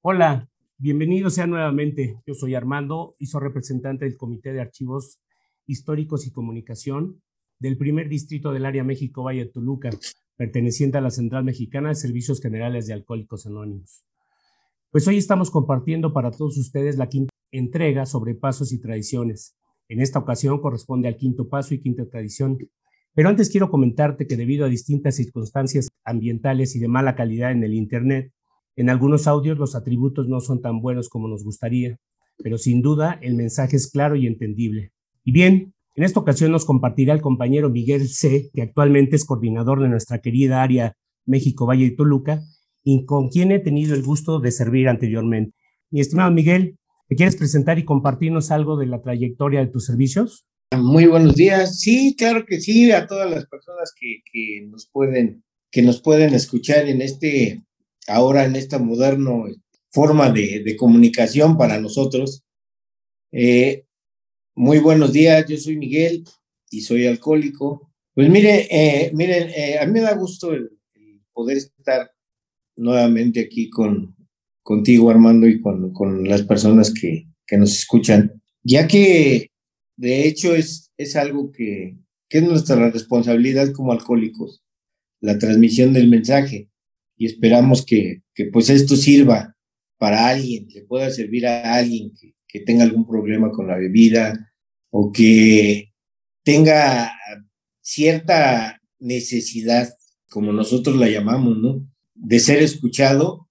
Hola, bienvenidos sean nuevamente. Yo soy Armando y soy representante del Comité de Archivos Históricos y Comunicación del primer distrito del área México Valle de Toluca, perteneciente a la Central Mexicana de Servicios Generales de Alcohólicos Anónimos. Pues hoy estamos compartiendo para todos ustedes la quinta entrega sobre pasos y tradiciones. En esta ocasión corresponde al quinto paso y quinta tradición. Pero antes quiero comentarte que debido a distintas circunstancias ambientales y de mala calidad en el Internet, en algunos audios los atributos no son tan buenos como nos gustaría, pero sin duda el mensaje es claro y entendible. Y bien, en esta ocasión nos compartirá el compañero Miguel C., que actualmente es coordinador de nuestra querida área México Valle y Toluca, y con quien he tenido el gusto de servir anteriormente. Mi estimado Miguel, ¿te quieres presentar y compartirnos algo de la trayectoria de tus servicios? Muy buenos días. Sí, claro que sí, a todas las personas que, que nos pueden que nos pueden escuchar en este ahora en esta moderna forma de, comunicación para nosotros. Eh, muy buenos días, yo soy Miguel y soy alcohólico. Pues mire, eh, miren, eh, a mí me da gusto el, poder estar nuevamente aquí con contigo, Armando, y con, con las personas que, que, nos escuchan, ya que de hecho es, es algo que, que es nuestra responsabilidad como alcohólicos, la transmisión del mensaje y esperamos que, que, pues esto sirva para alguien, le pueda servir a alguien que, tenga algún problema con la bebida o que tenga cierta necesidad, como nosotros la llamamos, ¿no? De ser escuchado,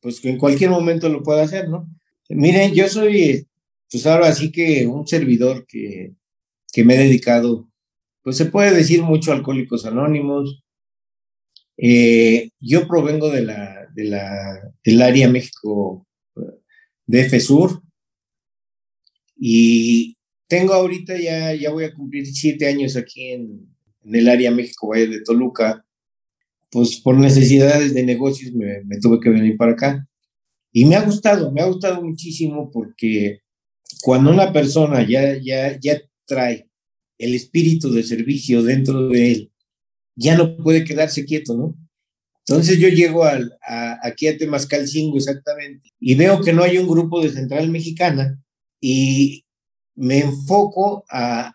pues que en cualquier momento lo pueda hacer, ¿no? Miren, yo soy, pues ahora sí que un servidor que, que me he dedicado, pues se puede decir mucho Alcohólicos Anónimos, eh, yo provengo de la, de la, del área México de Sur y tengo ahorita ya, ya voy a cumplir siete años aquí en, en el área México Valle de Toluca. Pues por necesidades de negocios me, me tuve que venir para acá. Y me ha gustado, me ha gustado muchísimo porque cuando una persona ya, ya, ya trae el espíritu de servicio dentro de él ya no puede quedarse quieto, ¿no? Entonces yo llego al, a, aquí a Temascalcingo exactamente y veo que no hay un grupo de Central Mexicana y me enfoco a,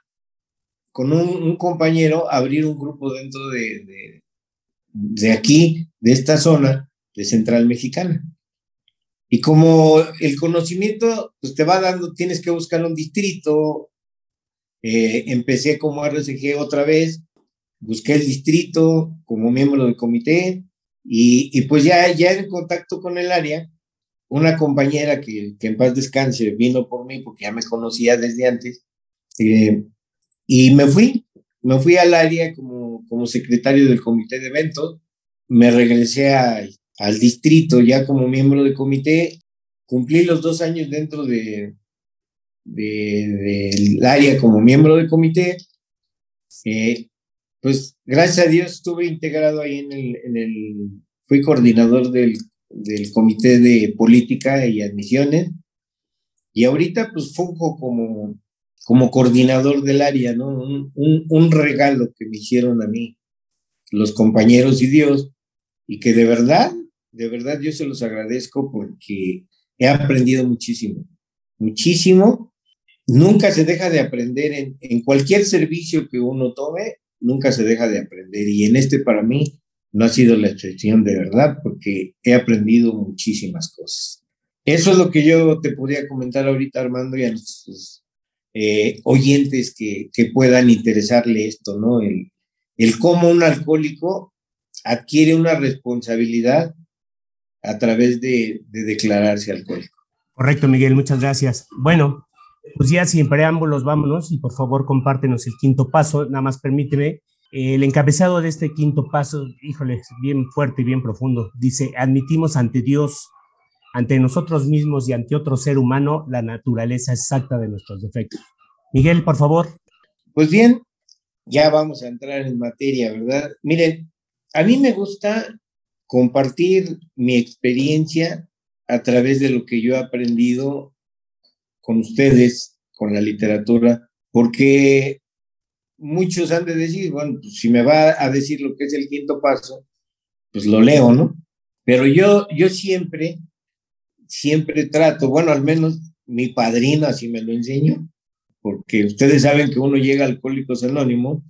con un, compañero, a abrir un grupo dentro de, de, de aquí, de esta zona de Central Mexicana. Y como el conocimiento pues, te va dando, tienes que buscar un distrito. Eh, empecé como RCG otra vez, busqué el distrito como miembro del comité y, y, pues ya, ya en contacto con el área, una compañera que, que, en paz descanse vino por mí porque ya me conocía desde antes eh, y me fui, me fui al área como, como secretario del comité de eventos, me regresé al distrito ya como miembro del comité, cumplí los dos años dentro de, de, del área como miembro del comité, eh, pues gracias a Dios estuve integrado ahí en el, en el fui coordinador del, del Comité de Política y Admisiones y ahorita pues funjo como, como coordinador del área, ¿no? Un, un, un regalo que me hicieron a mí los compañeros y Dios y que de verdad, de verdad yo se los agradezco porque he aprendido muchísimo, muchísimo. Nunca se deja de aprender en, en cualquier servicio que uno tome, nunca se deja de aprender y en este para mí no ha sido la excepción de verdad porque he aprendido muchísimas cosas. Eso es lo que yo te podría comentar ahorita Armando y a nuestros eh, oyentes que, que, puedan interesarle esto, ¿no? El, el cómo un alcohólico adquiere una responsabilidad a través de, de declararse alcohólico. Correcto, Miguel, muchas gracias. Bueno, pues ya sin preámbulos, vámonos y por favor compártenos el quinto paso. Nada más permíteme. El encabezado de este quinto paso, híjole, bien fuerte y bien profundo, dice, admitimos ante Dios, ante nosotros mismos y ante otro ser humano la naturaleza exacta de nuestros defectos. Miguel, por favor. Pues bien, ya vamos a entrar en materia, ¿verdad? Miren, a mí me gusta compartir mi experiencia a través de lo que yo he aprendido con ustedes, con la literatura, porque muchos han de decir, bueno, pues si me va a decir lo que es el quinto paso, pues lo leo, ¿no? Pero yo, yo siempre siempre trato, bueno, al menos mi padrino así me lo enseñó, porque ustedes saben que uno llega a Alcohólicos Anónimos,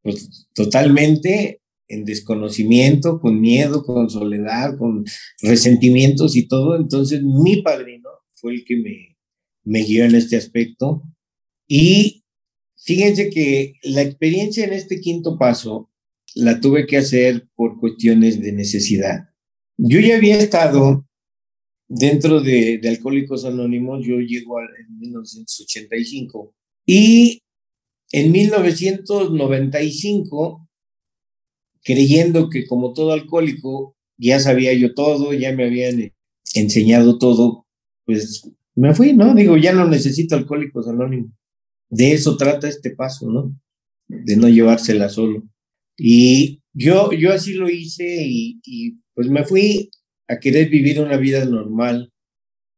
pues totalmente en desconocimiento, con miedo, con soledad, con resentimientos y todo. Entonces mi padrino fue el que me, me guió en este aspecto. Y fíjense que la experiencia en este quinto paso la tuve que hacer por cuestiones de necesidad. Yo ya había estado dentro de, Alcohólicos Anónimos, yo llego en 1985 y en 1995, creyendo que como todo alcohólico ya sabía yo todo, ya me habían enseñado todo, pues me fui, ¿no? Digo, ya no necesito Alcohólicos Anónimos. De eso trata este paso, ¿no? De no llevársela solo. Y yo, yo así lo hice y, y pues me fui a querer vivir una vida normal,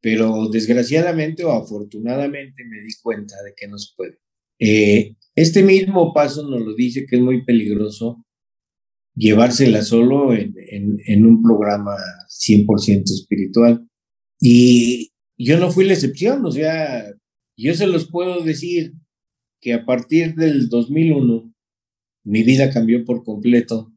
pero desgraciadamente o afortunadamente me di cuenta de que no se puede. Eh, este mismo paso nos lo dice que es muy peligroso llevársela solo en, en, un programa 100% espiritual. Y yo no fui la excepción, o sea, yo se los puedo decir que a partir del 2001 mi vida cambió por completo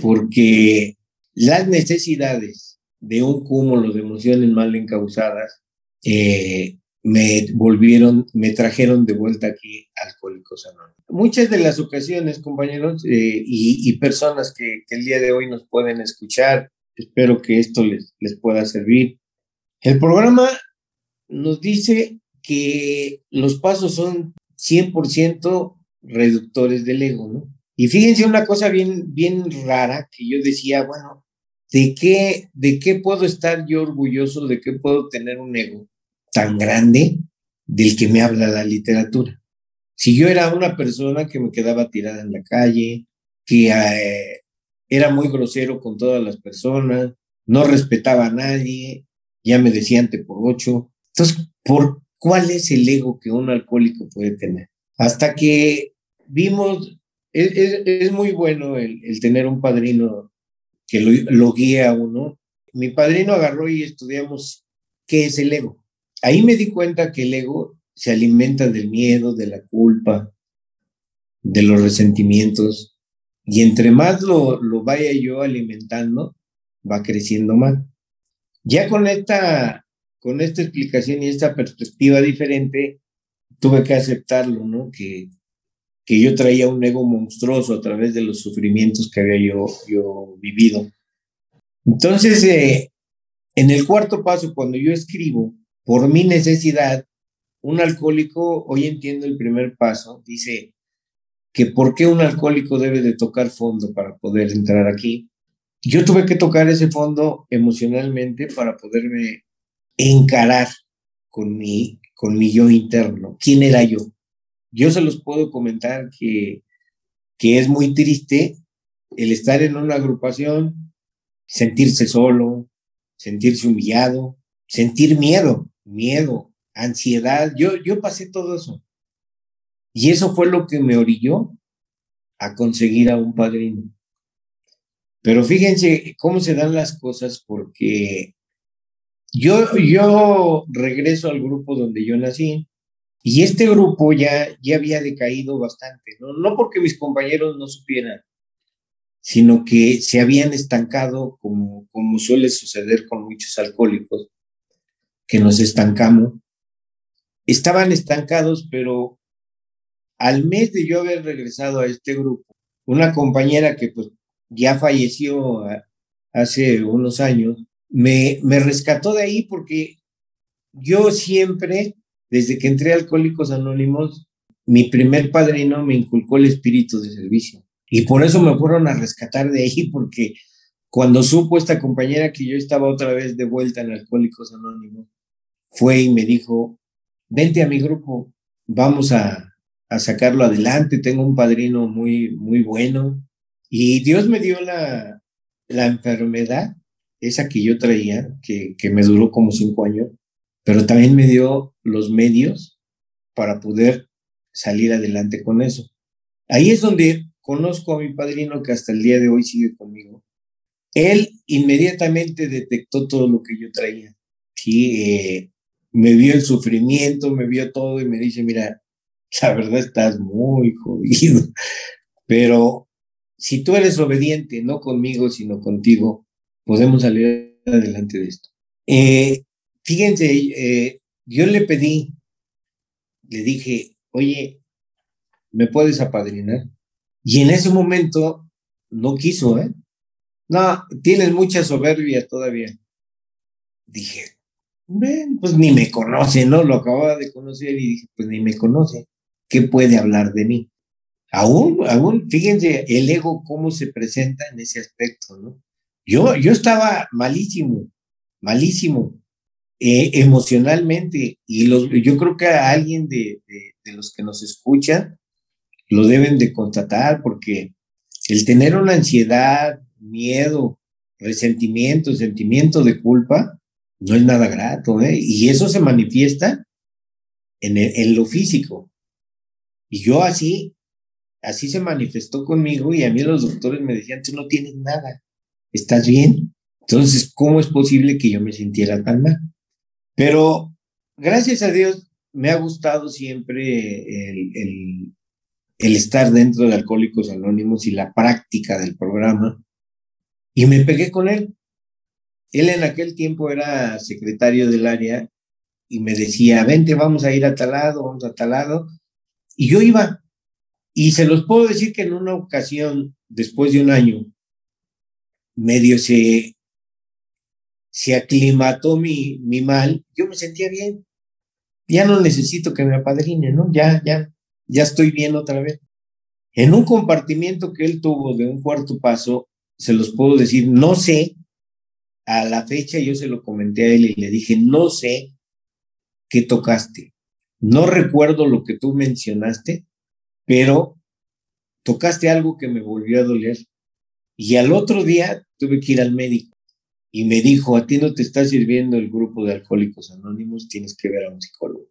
porque las necesidades de un cúmulo de emociones mal encausadas eh, me volvieron, me trajeron de vuelta aquí Alcohólicos Anónimos. Muchas de las ocasiones, compañeros eh, y, personas que, el día de hoy nos pueden escuchar, espero que esto les, les pueda servir. El programa nos dice que los pasos son 100% reductores del ego, ¿no? Y fíjense una cosa bien, bien rara que yo decía, bueno, ¿de qué, ¿de qué puedo estar yo orgulloso? ¿De qué puedo tener un ego? tan grande del que me habla la literatura. Si yo era una persona que me quedaba tirada en la calle, que eh, era muy grosero con todas las personas, no respetaba a nadie, ya me decían te por ocho. Entonces, ¿por cuál es el ego que un alcohólico puede tener? Hasta que vimos, es, muy bueno el, tener un padrino que lo, lo guía a uno. Mi padrino agarró y estudiamos qué es el ego ahí me di cuenta que el ego se alimenta del miedo, de la culpa, de los resentimientos, y entre más lo, lo vaya yo alimentando, va creciendo más. Ya con esta, con esta explicación y esta perspectiva diferente, tuve que aceptarlo, ¿no? Que, que yo traía un ego monstruoso a través de los sufrimientos que había yo, yo vivido. Entonces, eh, en el cuarto paso, cuando yo escribo, por mi necesidad, un alcohólico, hoy entiendo el primer paso, dice que por qué un alcohólico debe de tocar fondo para poder entrar aquí. Yo tuve que tocar ese fondo emocionalmente para poderme encarar con mi, con mi yo interno. ¿Quién era yo? Yo se los puedo comentar que, que es muy triste el estar en una agrupación, sentirse solo, sentirse humillado, sentir miedo miedo, ansiedad. Yo, yo pasé todo eso. Y eso fue lo que me orilló a conseguir a un padrino. Pero fíjense cómo se dan las cosas porque yo, yo regreso al grupo donde yo nací y este grupo ya, ya había decaído bastante, ¿no? no porque mis compañeros no supieran, sino que se habían estancado como, como suele suceder con muchos alcohólicos que nos estancamos. Estaban estancados, pero al mes de yo haber regresado a este grupo, una compañera que pues ya falleció hace unos años, me, me rescató de ahí porque yo siempre, desde que entré a Alcohólicos Anónimos, mi primer padrino me inculcó el espíritu de servicio. Y por eso me fueron a rescatar de ahí, porque cuando supo esta compañera que yo estaba otra vez de vuelta en Alcohólicos Anónimos, fue y me dijo, vente a mi grupo, vamos a, a sacarlo adelante, tengo un padrino muy, muy bueno. Y Dios me dio la, la enfermedad, esa que yo traía, que, que me duró como cinco años, pero también me dio los medios para poder salir adelante con eso. Ahí es donde conozco a mi padrino que hasta el día de hoy sigue conmigo. Él inmediatamente detectó todo lo que yo traía sí, eh, me vio el sufrimiento, me vio todo y me dice, mira, la verdad estás muy jodido, pero si tú eres obediente, no conmigo, sino contigo, podemos salir adelante de esto. Eh, fíjense, eh, yo le pedí, le dije, oye, ¿me puedes apadrinar? Y en ese momento no quiso, ¿eh? No, tienes mucha soberbia todavía. Dije, pues ni me conoce, ¿no? Lo acababa de conocer y dije, pues ni me conoce. ¿Qué puede hablar de mí? Aún, aún, fíjense el ego cómo se presenta en ese aspecto, ¿no? Yo, yo estaba malísimo, malísimo, eh, emocionalmente, y los, yo creo que a alguien de, de los que nos escuchan lo deben de constatar, porque el tener una ansiedad, miedo, resentimiento, sentimiento de culpa, no es nada grato, ¿eh? Y eso se manifiesta en, en lo físico. Y yo así, así se manifestó conmigo y a mí los doctores me decían, tú no tienes nada, estás bien. Entonces, ¿cómo es posible que yo me sintiera tan mal? Pero gracias a Dios me ha gustado siempre el, el, estar dentro de Alcohólicos Anónimos y la práctica del programa. Y me pegué con él. Él en aquel tiempo era secretario del área y me decía, vente, vamos a ir a tal lado, vamos a tal lado. Y yo iba. Y se los puedo decir que en una ocasión, después de un año, medio se, se aclimató mi, mi mal, yo me sentía bien. Ya no necesito que me apadrine, ¿no? Ya, ya, ya estoy bien otra vez. En un compartimiento que él tuvo de un cuarto paso, se los puedo decir, no sé, a la fecha yo se lo comenté a él y le dije, no sé qué tocaste. No recuerdo lo que tú mencionaste, pero tocaste algo que me volvió a doler. Y al otro día tuve que ir al médico y me dijo, a ti no te está sirviendo el grupo de alcohólicos anónimos, tienes que ver a un psicólogo.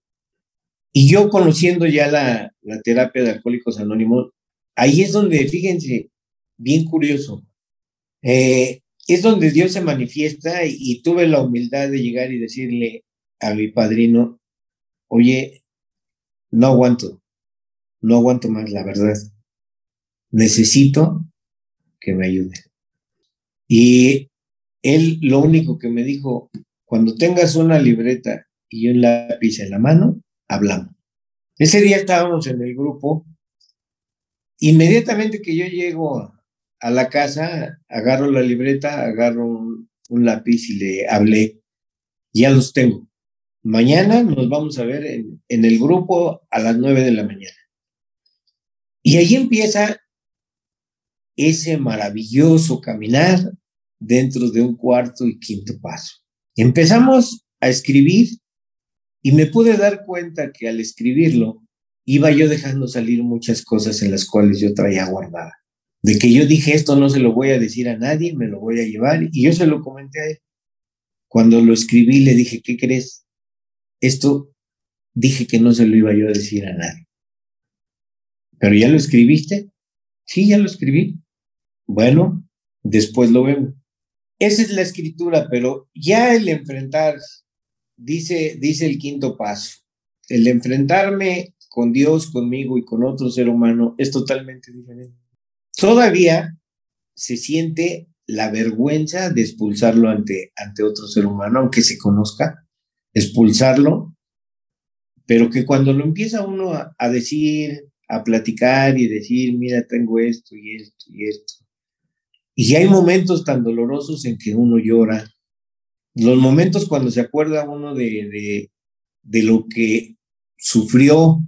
Y yo conociendo ya la, la terapia de alcohólicos anónimos, ahí es donde, fíjense, bien curioso, eh, es donde Dios se manifiesta y, tuve la humildad de llegar y decirle a mi padrino, oye, no aguanto, no aguanto más, la verdad. Necesito que me ayude. Y él lo único que me dijo, cuando tengas una libreta y un lápiz en la mano, hablamos. Ese día estábamos en el grupo. Inmediatamente que yo llego a la casa, agarro la libreta, agarro un, lápiz y le hablé. Ya los tengo. Mañana nos vamos a ver en, en el grupo a las nueve de la mañana. Y ahí empieza ese maravilloso caminar dentro de un cuarto y quinto paso. Empezamos a escribir y me pude dar cuenta que al escribirlo iba yo dejando salir muchas cosas en las cuales yo traía guardada de que yo dije esto no se lo voy a decir a nadie, me lo voy a llevar y yo se lo comenté a él. Cuando lo escribí le dije, ¿qué crees? Esto dije que no se lo iba yo a decir a nadie. ¿Pero ya lo escribiste? Sí, ya lo escribí. Bueno, después lo vemos. Esa es la escritura, pero ya el enfrentar, dice, dice el quinto paso, el enfrentarme con Dios, conmigo y con otro ser humano es totalmente diferente. Todavía se siente la vergüenza de expulsarlo ante, ante otro ser humano, aunque se conozca, expulsarlo, pero que cuando lo empieza uno a, a decir, a platicar y decir, mira, tengo esto y esto y esto, y hay momentos tan dolorosos en que uno llora, los momentos cuando se acuerda uno de, de, de lo que sufrió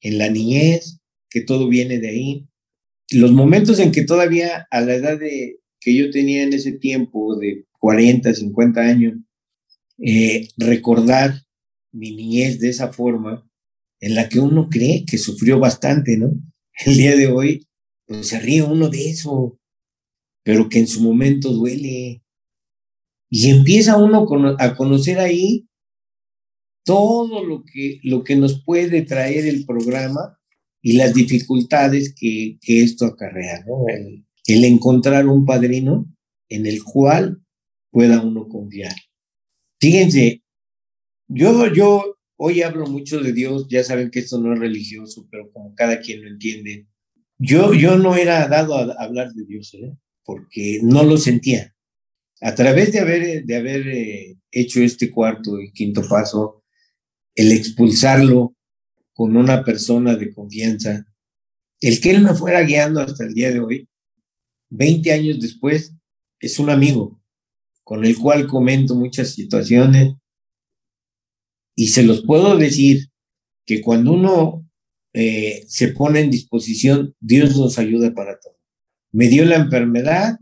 en la niñez, que todo viene de ahí, los momentos en que todavía a la edad de, que yo tenía en ese tiempo, de 40, 50 años, eh, recordar mi niñez de esa forma, en la que uno cree que sufrió bastante, ¿no? El día de hoy, pues se ríe uno de eso, pero que en su momento duele. Y empieza uno a conocer ahí todo lo que, lo que nos puede traer el programa y las dificultades que, que esto acarrea, ¿no? El, el, encontrar un padrino en el cual pueda uno confiar. Fíjense, Yo, yo hoy hablo mucho de Dios, ya saben que esto no es religioso, pero como cada quien lo entiende. Yo, yo no era dado a hablar de Dios, ¿eh? Porque no lo sentía. A través de haber, de haber eh, hecho este cuarto y quinto paso, el expulsarlo con una persona de confianza, el que él me fuera guiando hasta el día de hoy, 20 años después, es un amigo con el cual comento muchas situaciones y se los puedo decir que cuando uno eh, se pone en disposición, Dios nos ayuda para todo. Me dio la enfermedad,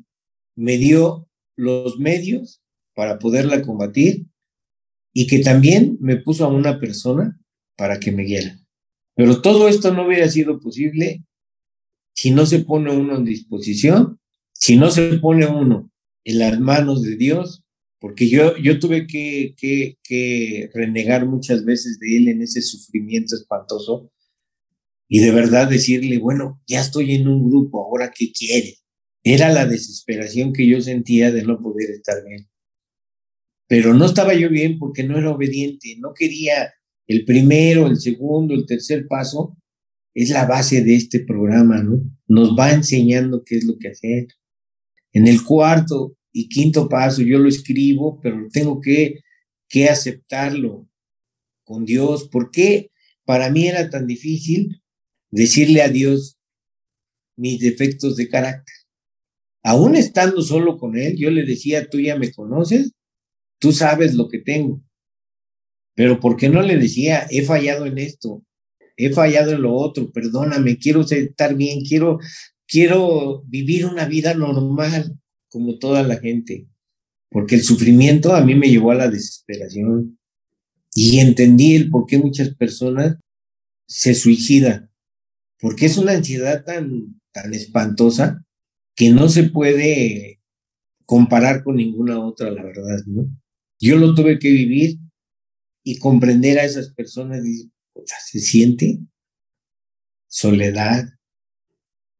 me dio los medios para poderla combatir y que también me puso a una persona para que me guiara. Pero todo esto no hubiera sido posible si no se pone uno en disposición, si no se pone uno en las manos de Dios, porque yo, yo tuve que, que, que renegar muchas veces de Él en ese sufrimiento espantoso y de verdad decirle, bueno, ya estoy en un grupo, ahora qué quiere. Era la desesperación que yo sentía de no poder estar bien. Pero no estaba yo bien porque no era obediente, no quería el primero, el segundo, el tercer paso. Es la base de este programa, ¿no? Nos va enseñando qué es lo que hacer. En el cuarto y quinto paso yo lo escribo, pero tengo que, que aceptarlo con Dios. ¿Por qué para mí era tan difícil decirle a Dios mis defectos de carácter? Aún estando solo con Él, yo le decía, tú ya me conoces, tú sabes lo que tengo. Pero ¿por qué no le decía, he fallado en esto, he fallado en lo otro, perdóname, quiero estar bien, quiero quiero vivir una vida normal como toda la gente, porque el sufrimiento a mí me llevó a la desesperación y entendí el por qué muchas personas se suicidan, porque es una ansiedad tan, tan espantosa que no se puede comparar con ninguna otra, la verdad, ¿no? Yo lo tuve que vivir y comprender a esas personas, se siente soledad,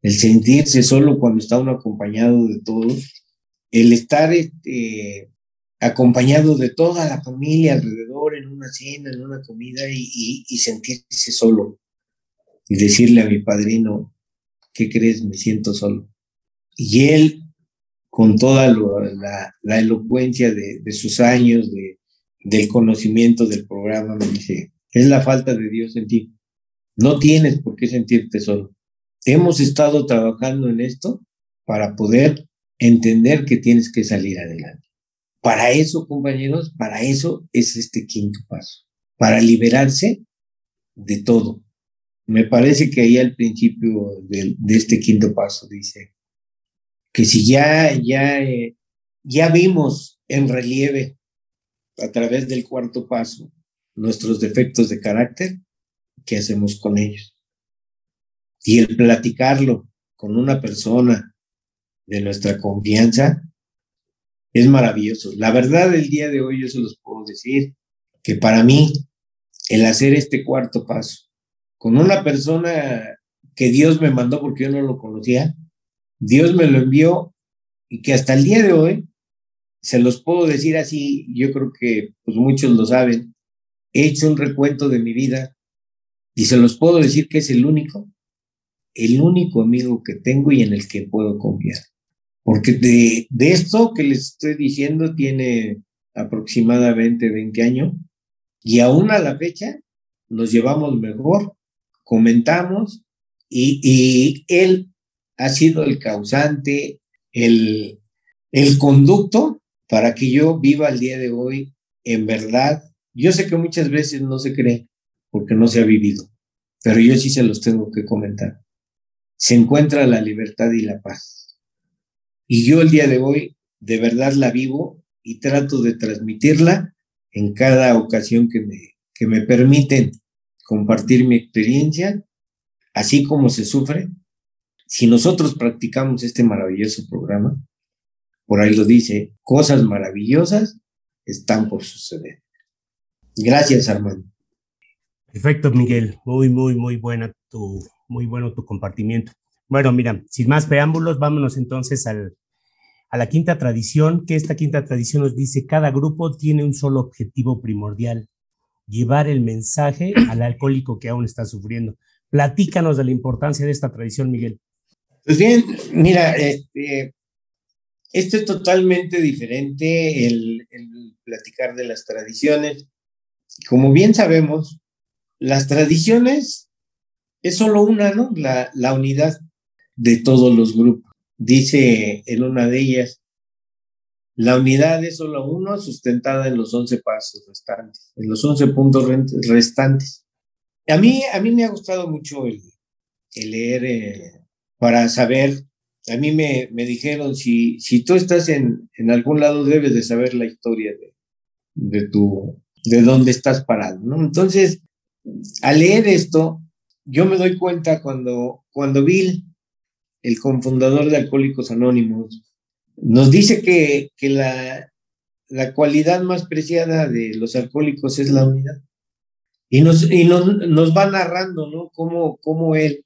el sentirse solo cuando está uno acompañado de todos, el estar este, acompañado de toda la familia alrededor en una cena, en una comida y, sentirse solo y decirle a mi padrino, ¿qué crees? Me siento solo. Y él, con toda la, elocuencia de, sus años, de, del conocimiento del programa, me dice, es la falta de Dios en ti. No tienes por qué sentirte solo hemos estado trabajando en esto para poder entender que tienes que salir adelante. Para eso, compañeros, para eso es este quinto paso, para liberarse de todo. Me parece que ahí al principio de, este quinto paso dice que si ya, ya, eh, ya vimos en relieve a través del cuarto paso nuestros defectos de carácter, ¿qué hacemos con ellos? Y el platicarlo con una persona de nuestra confianza es maravilloso. La verdad, el día de hoy yo se los puedo decir que para mí el hacer este cuarto paso con una persona que Dios me mandó porque yo no lo conocía, Dios me lo envió y que hasta el día de hoy se los puedo decir así, yo creo que pues muchos lo saben, he hecho un recuento de mi vida y se los puedo decir que es el único el único amigo que tengo y en el que puedo confiar. Porque de, de esto que les estoy diciendo tiene aproximadamente 20 años y aún a la fecha nos llevamos mejor, comentamos y, y él ha sido el causante, el, el conducto para que yo viva el día de hoy en verdad. Yo sé que muchas veces no se cree porque no se ha vivido, pero yo sí se los tengo que comentar se encuentra la libertad y la paz. Y yo el día de hoy de verdad la vivo y trato de transmitirla en cada ocasión que me, que me permiten compartir mi experiencia, así como se sufre. Si nosotros practicamos este maravilloso programa, por ahí lo dice, cosas maravillosas están por suceder. Gracias, Armando. Perfecto, Miguel. Muy, muy, muy buena tu, muy bueno tu compartimiento. Bueno, mira, sin más preámbulos, vámonos entonces al, a la quinta tradición, que esta quinta tradición nos dice, cada grupo tiene un solo objetivo primordial llevar el mensaje al alcohólico que aún está sufriendo. Platícanos de la importancia de esta tradición, Miguel. Pues bien, mira, este, esto es totalmente diferente el, platicar de las tradiciones. Como bien sabemos, las tradiciones es solo una, ¿no? La unidad de todos los grupos. Dice en una de ellas, la unidad es solo uno, sustentada en los once pasos restantes, en los once puntos restantes. A mí, a mí me ha gustado mucho el, leer eh, para saber. A mí me, me dijeron, si, si tú estás en, en algún lado, debes de saber la historia de, de tu, de dónde estás parado, ¿no? Entonces, al leer esto, yo me doy cuenta cuando, cuando Bill, el cofundador de Alcohólicos Anónimos, nos dice que, que la, la, cualidad más preciada de los alcohólicos es la unidad. Y nos, y nos, nos va narrando, ¿no? Cómo, cómo él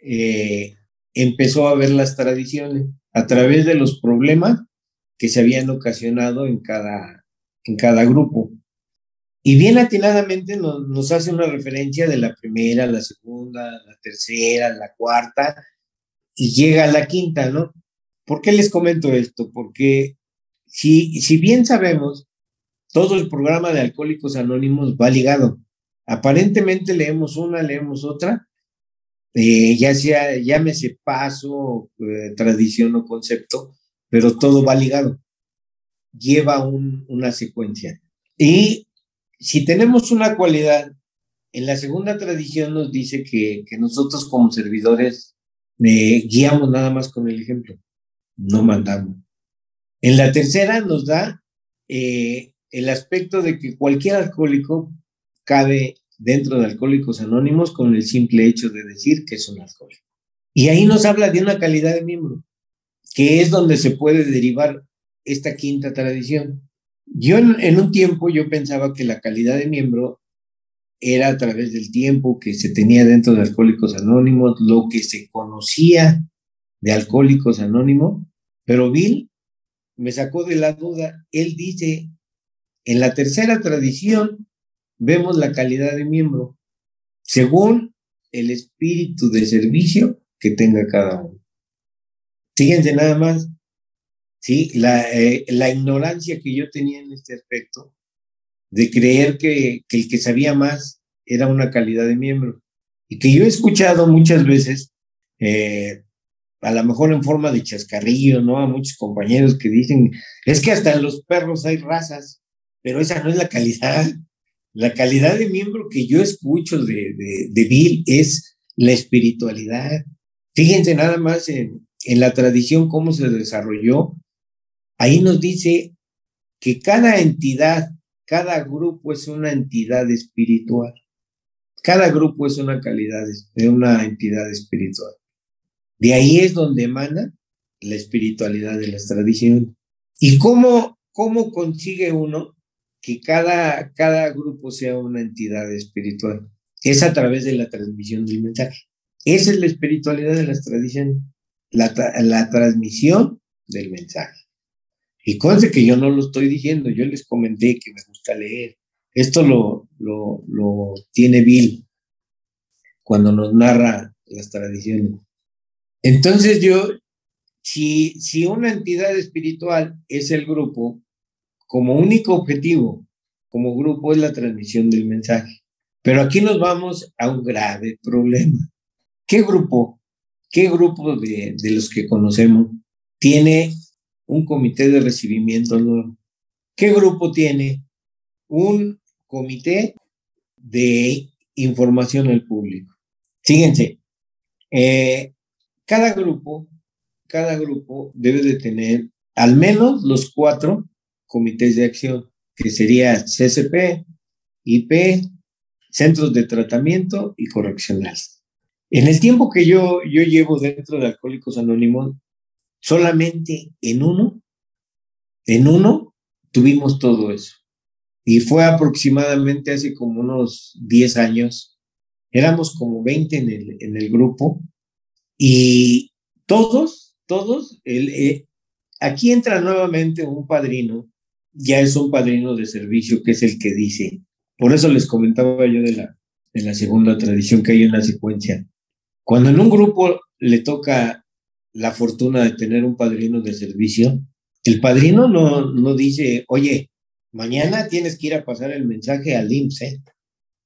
eh, empezó a ver las tradiciones a través de los problemas que se habían ocasionado en cada, en cada grupo. Y bien atinadamente nos, nos, hace una referencia de la primera, la segunda, la tercera, la cuarta, y llega a la quinta, ¿no? ¿Por qué les comento esto? Porque si, si bien sabemos, todo el programa de Alcohólicos Anónimos va ligado. Aparentemente leemos una, leemos otra, eh, ya sea, llámese paso, eh, tradición o concepto, pero todo va ligado. Lleva un, una secuencia. Y si tenemos una cualidad, en la segunda tradición nos dice que, nosotros como servidores eh, guiamos nada más con el ejemplo, no mandamos. En la tercera nos da eh, el aspecto de que cualquier alcohólico cabe dentro de Alcohólicos Anónimos con el simple hecho de decir que es un alcohólico. Y ahí nos habla de una calidad de miembro, que es donde se puede derivar esta quinta tradición. Yo en, un tiempo yo pensaba que la calidad de miembro era a través del tiempo que se tenía dentro de Alcohólicos Anónimos, lo que se conocía de Alcohólicos Anónimos, pero Bill me sacó de la duda. Él dice, en la tercera tradición vemos la calidad de miembro según el espíritu de servicio que tenga cada uno. Fíjense nada más, ¿sí? La, eh, la ignorancia que yo tenía en este aspecto, de creer que, que, el que sabía más era una calidad de miembro. Y que yo he escuchado muchas veces, eh, a lo mejor en forma de chascarrillo, ¿no? A muchos compañeros que dicen, es que hasta en los perros hay razas, pero esa no es la calidad. La calidad de miembro que yo escucho de, de, Bill es la espiritualidad. Fíjense nada más en, en la tradición cómo se desarrolló Ahí nos dice que cada entidad, cada grupo es una entidad espiritual. Cada grupo es una calidad de una entidad espiritual. De ahí es donde emana la espiritualidad de las tradiciones. ¿Y cómo, cómo consigue uno que cada, cada grupo sea una entidad espiritual? Es a través de la transmisión del mensaje. Esa es la espiritualidad de las tradiciones, la, la transmisión del mensaje. Y conste que yo no lo estoy diciendo, yo les comenté que me gusta leer. Esto lo, lo, lo tiene Bill cuando nos narra las tradiciones. Entonces yo, si, si una entidad espiritual es el grupo, como único objetivo, como grupo, es la transmisión del mensaje. Pero aquí nos vamos a un grave problema. ¿Qué grupo, qué grupo de, de los que conocemos tiene un comité de recibimiento. ¿Qué grupo tiene? Un comité de información al público. Fíjense, eh, cada grupo, cada grupo debe de tener al menos los cuatro comités de acción, que sería CCP, IP, centros de tratamiento y correccional. En el tiempo que yo, yo llevo dentro de Alcohólicos Anónimos, Solamente en uno, en uno tuvimos todo eso. Y fue aproximadamente hace como unos 10 años. Éramos como 20 en el, en el grupo y todos, todos, el, eh, aquí entra nuevamente un padrino, ya es un padrino de servicio que es el que dice, Por eso les comentaba yo de la, de la segunda tradición que hay una secuencia. Cuando en un grupo le toca la fortuna de tener un padrino de servicio, el padrino no, no dice, oye, mañana tienes que ir a pasar el mensaje al IMSS. ¿eh?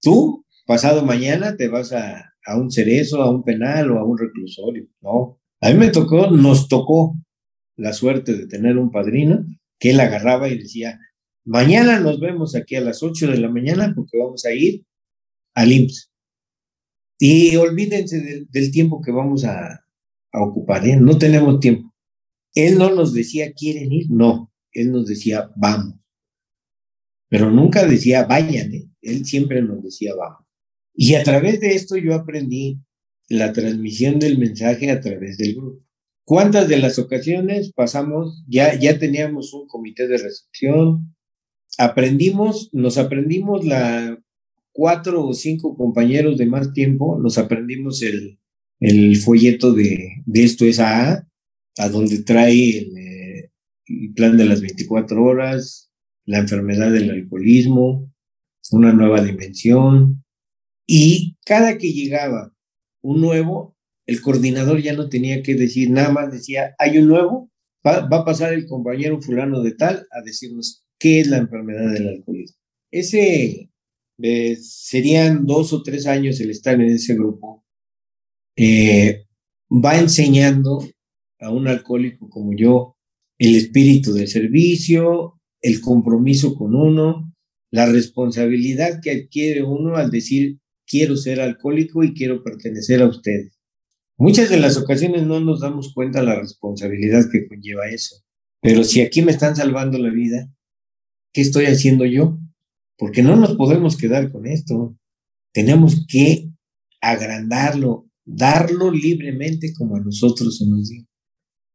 Tú, pasado mañana, te vas a, a un cerezo, a un penal o a un reclusorio. No, a mí me tocó, nos tocó la suerte de tener un padrino que él agarraba y decía, mañana nos vemos aquí a las 8 de la mañana porque vamos a ir al IMSS. Y olvídense del, tiempo que vamos a, a ocupar, ¿eh? no tenemos tiempo. Él no nos decía, ¿quieren ir? No, él nos decía, vamos. Pero nunca decía, vayan, ¿eh? él siempre nos decía, vamos. Y a través de esto yo aprendí la transmisión del mensaje a través del grupo. ¿Cuántas de las ocasiones pasamos, ya, ya teníamos un comité de recepción, aprendimos, nos aprendimos la cuatro o cinco compañeros de más tiempo, nos aprendimos el, el folleto de, de esto es A, a donde trae el, eh, plan de las 24 horas, la enfermedad del alcoholismo, una nueva dimensión. Y cada que llegaba un nuevo, el coordinador ya no tenía que decir nada más, decía, hay un nuevo, va, a pasar el compañero fulano de tal a decirnos qué es la enfermedad del alcoholismo. Ese eh, serían dos o tres años el estar en ese grupo. Eh, va enseñando a un alcohólico como yo el espíritu de servicio, el compromiso con uno, la responsabilidad que adquiere uno al decir quiero ser alcohólico y quiero pertenecer a ustedes. Muchas de las ocasiones no nos damos cuenta de la responsabilidad que conlleva eso. Pero si aquí me están salvando la vida, ¿qué estoy haciendo yo? Porque no nos podemos quedar con esto. Tenemos que agrandarlo, darlo libremente como a nosotros se nos dice.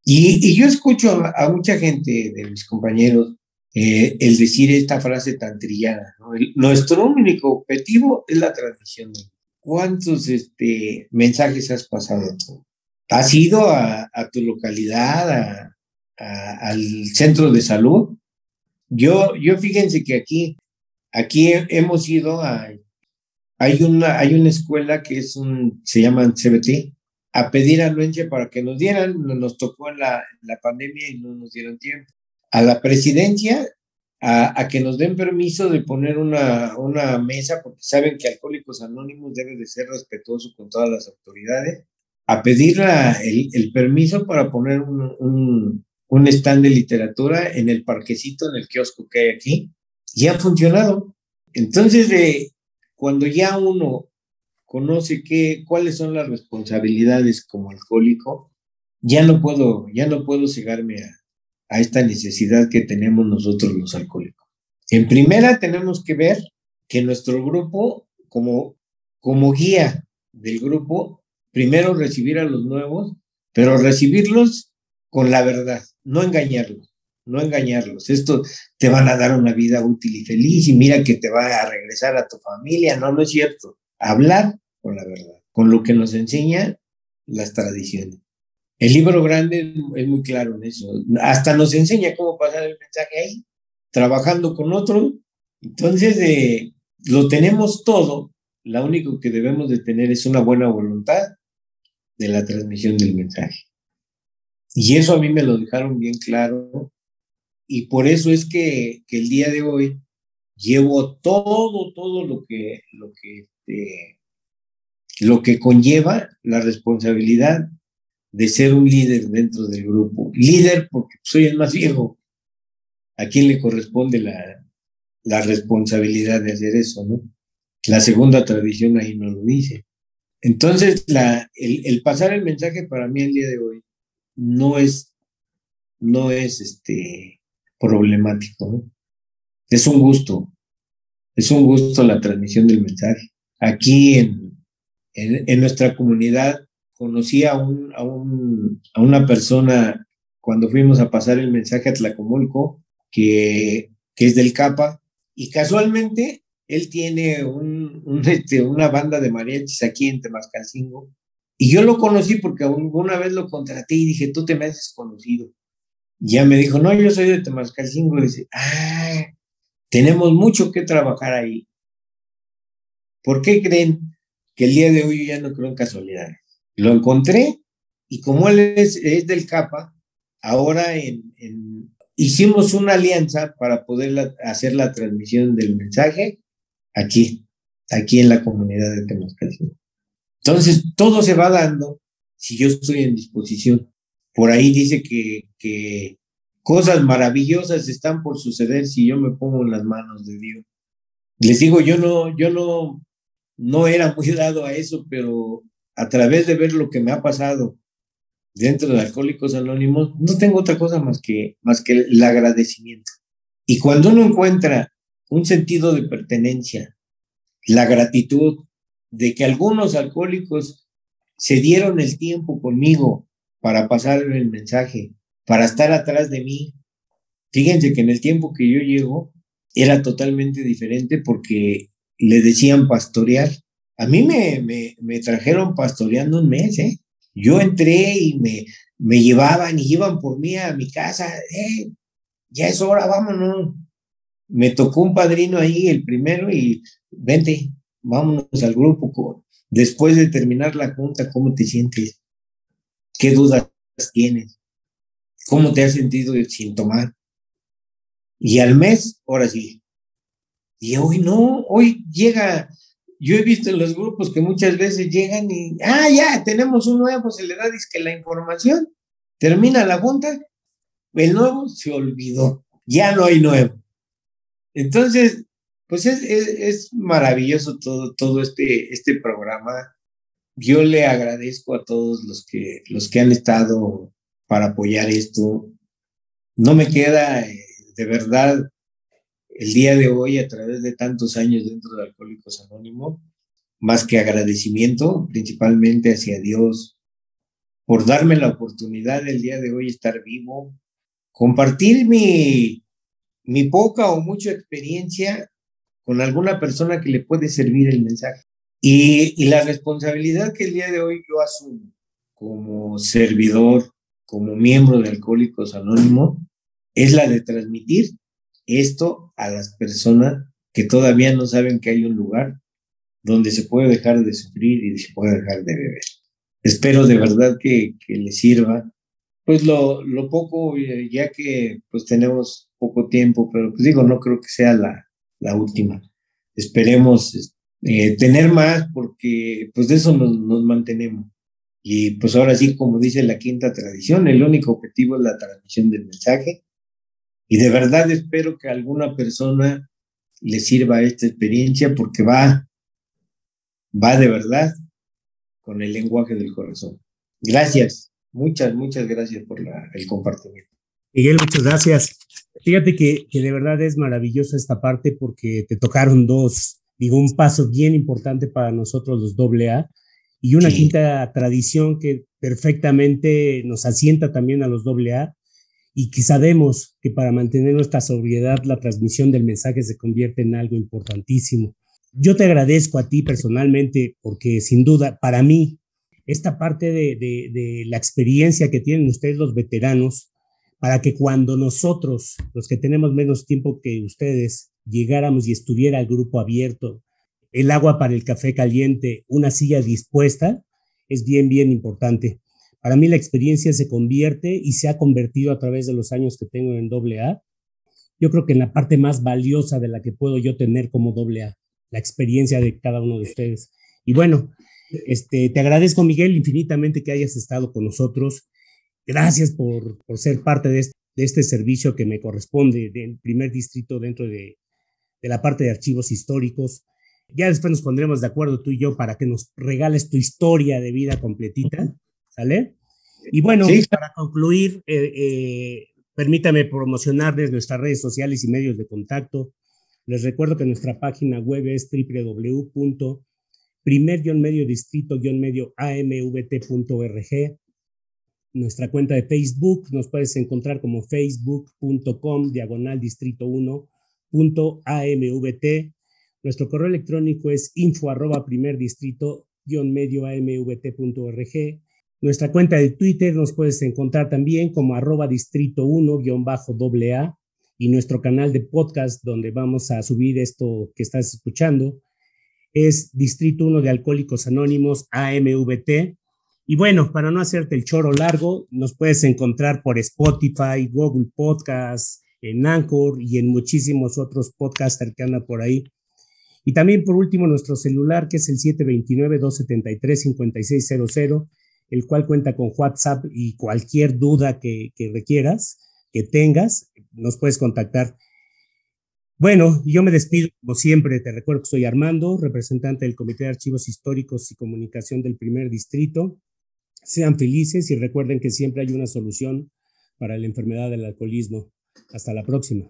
Y, yo escucho a, mucha gente de mis compañeros eh, el decir esta frase tan trillada. nuestro único objetivo es la transmisión. ¿Cuántos este, mensajes has pasado tú? ¿Has ido a, tu localidad, al centro de salud? Yo, yo fíjense que aquí, aquí hemos ido a, hay una, hay una escuela que es un, se llama CBT, a pedir anuencia para que nos dieran, nos tocó en la, la pandemia y no nos dieron tiempo. A la presidencia, a, que nos den permiso de poner una, una mesa, porque saben que Alcohólicos Anónimos debe de ser respetuoso con todas las autoridades, a pedir el, el, permiso para poner un, un, un stand de literatura en el parquecito, en el kiosco que hay aquí, y ha funcionado. Entonces, eh, cuando ya uno conoce qué, cuáles son las responsabilidades como alcohólico, ya no puedo, ya no puedo cegarme a, a esta necesidad que tenemos nosotros los alcohólicos. En primera tenemos que ver que nuestro grupo, como, como guía del grupo, primero recibir a los nuevos, pero recibirlos con la verdad, no engañarlos, no engañarlos. Esto te van a dar una vida útil y feliz y mira que te va a regresar a tu familia, no, no es cierto hablar con la verdad, con lo que nos enseña las tradiciones. El libro grande es muy claro en eso. Hasta nos enseña cómo pasar el mensaje ahí, trabajando con otro. Entonces, eh, lo tenemos todo. Lo único que debemos de tener es una buena voluntad de la transmisión del mensaje. Y eso a mí me lo dejaron bien claro. Y por eso es que, el día de hoy llevo todo, todo lo que, lo que este, lo que conlleva la responsabilidad de ser un líder dentro del grupo. Líder porque soy el más viejo. ¿A quién le corresponde la, la responsabilidad de hacer eso, no? La segunda tradición ahí no lo dice. Entonces, la, el, el, pasar el mensaje para mí el día de hoy no es, no es este, problemático, ¿no? Es un gusto, es un gusto la transmisión del mensaje. Aquí en, en, nuestra comunidad conocí a, un, a, un, a una persona cuando fuimos a pasar el mensaje a Tlacomulco, que, que es del CAPA, y casualmente él tiene un, este, una banda de mariachis aquí en Temascalcingo, y yo lo conocí porque una vez lo contraté y dije, tú te me has conocido. Y ya me dijo, no, yo soy de Temascalcingo, y dice, ah, tenemos mucho que trabajar ahí. ¿Por qué creen que el día de hoy yo ya no creo en casualidades? Lo encontré y como él es, del CAPA, ahora hicimos una alianza para poder hacer la transmisión del mensaje aquí, aquí en la comunidad de Temascalcingo. Entonces, todo se va dando si yo estoy en disposición. Por ahí dice que, que cosas maravillosas están por suceder si yo me pongo en las manos de Dios. Les digo, yo no, yo no, no era muy dado a eso, pero a través de ver lo que me ha pasado dentro de Alcohólicos Anónimos, no tengo otra cosa más que, más que el agradecimiento. Y cuando uno encuentra un sentido de pertenencia, la gratitud de que algunos alcohólicos se dieron el tiempo conmigo para pasar el mensaje, para estar atrás de mí. Fíjense que en el tiempo que yo llego era totalmente diferente porque le decían pastorear. A mí me, me, trajeron pastoreando un mes, ¿eh? Yo entré y me, me llevaban y iban por mí a mi casa. Eh, ya es hora, vámonos. Me tocó un padrino ahí, el primero, y vente, vámonos al grupo. Después de terminar la junta, ¿cómo te sientes? ¿Qué dudas tienes? ¿Cómo te has sentido sin tomar? Y al mes, ahora sí. Y hoy no, hoy llega, yo he visto en los grupos que muchas veces llegan y, ah, ya, tenemos un nuevo, se le da que la información, termina la junta, el nuevo se olvidó, ya no hay nuevo. Entonces, pues es, maravilloso todo, todo este, este programa. Yo le agradezco a todos los que, los que han estado para apoyar esto. No me queda, eh, de verdad, el día de hoy, a través de tantos años dentro de Alcohólicos Anónimos, más que agradecimiento, principalmente hacia Dios, por darme la oportunidad el día de hoy estar vivo, compartir mi, mi poca o mucha experiencia con alguna persona que le puede servir el mensaje. Y, la responsabilidad que el día de hoy yo asumo como servidor, como miembro de Alcohólicos Anónimos, es la de transmitir esto a las personas que todavía no saben que hay un lugar donde se puede dejar de sufrir y se puede dejar de beber. Espero de verdad que, que les sirva, pues lo, lo poco, ya que pues tenemos poco tiempo, pero pues digo, no creo que sea la, la última. Esperemos eh, tener más porque pues de eso nos, mantenemos. Y pues ahora sí, como dice la quinta tradición, el único objetivo es la transmisión del mensaje. Y de verdad espero que a alguna persona le sirva esta experiencia porque va, va de verdad con el lenguaje del corazón. Gracias, muchas, muchas gracias por el compartimiento. Miguel, muchas gracias. Fíjate que, que, de verdad es maravillosa esta parte porque te tocaron dos, digo, un paso bien importante para nosotros los AA y una quinta tradición que perfectamente nos asienta también a los AA y que sabemos que para mantener nuestra sobriedad la transmisión del mensaje se convierte en algo importantísimo. Yo te agradezco a ti personalmente porque sin duda para mí esta parte de, de, la experiencia que tienen ustedes los veteranos para que cuando nosotros, los que tenemos menos tiempo que ustedes, llegáramos y estuviera el grupo abierto, el agua para el café caliente, una silla dispuesta, es bien, bien importante. Para mí la experiencia se convierte y se ha convertido a través de los años que tengo en AA. Yo creo que en la parte más valiosa de la que puedo yo tener como AA, la experiencia de cada uno de ustedes. Y bueno, este, te agradezco, Miguel, infinitamente que hayas estado con nosotros. Gracias por, por ser parte de este, de este, servicio que me corresponde del primer distrito dentro de, de la parte de archivos históricos. Ya después nos pondremos de acuerdo tú y yo para que nos regales tu historia de vida completita, ¿sale? Y bueno, para concluir, eh, eh, permítame promocionarles nuestras redes sociales y medios de contacto. Les recuerdo que nuestra página web es www.primer-medio distrito-medio amvt.org nuestra cuenta de Facebook. Nos puedes encontrar como facebook.com diagonal distrito 1 AMVT. Nuestro correo electrónico es info arroba primer distrito medio amvt.org. Nuestra cuenta de Twitter nos puedes encontrar también como arroba distrito 1 bajo doble A y nuestro canal de podcast donde vamos a subir esto que estás escuchando es Distrito 1 de Alcohólicos Anónimos, AMVT. Y bueno, para no hacerte el choro largo, nos puedes encontrar por Spotify, Google Podcasts, en Anchor y en muchísimos otros podcasters que por ahí. Y también por último nuestro celular que es el 729-273-5600, el cual cuenta con WhatsApp y cualquier duda que, que requieras, que tengas, nos puedes contactar. Bueno, yo me despido como siempre. Te recuerdo que soy Armando, representante del Comité de Archivos Históricos y Comunicación del Primer Distrito. Sean felices y recuerden que siempre hay una solución para la enfermedad del alcoholismo. Hasta la próxima.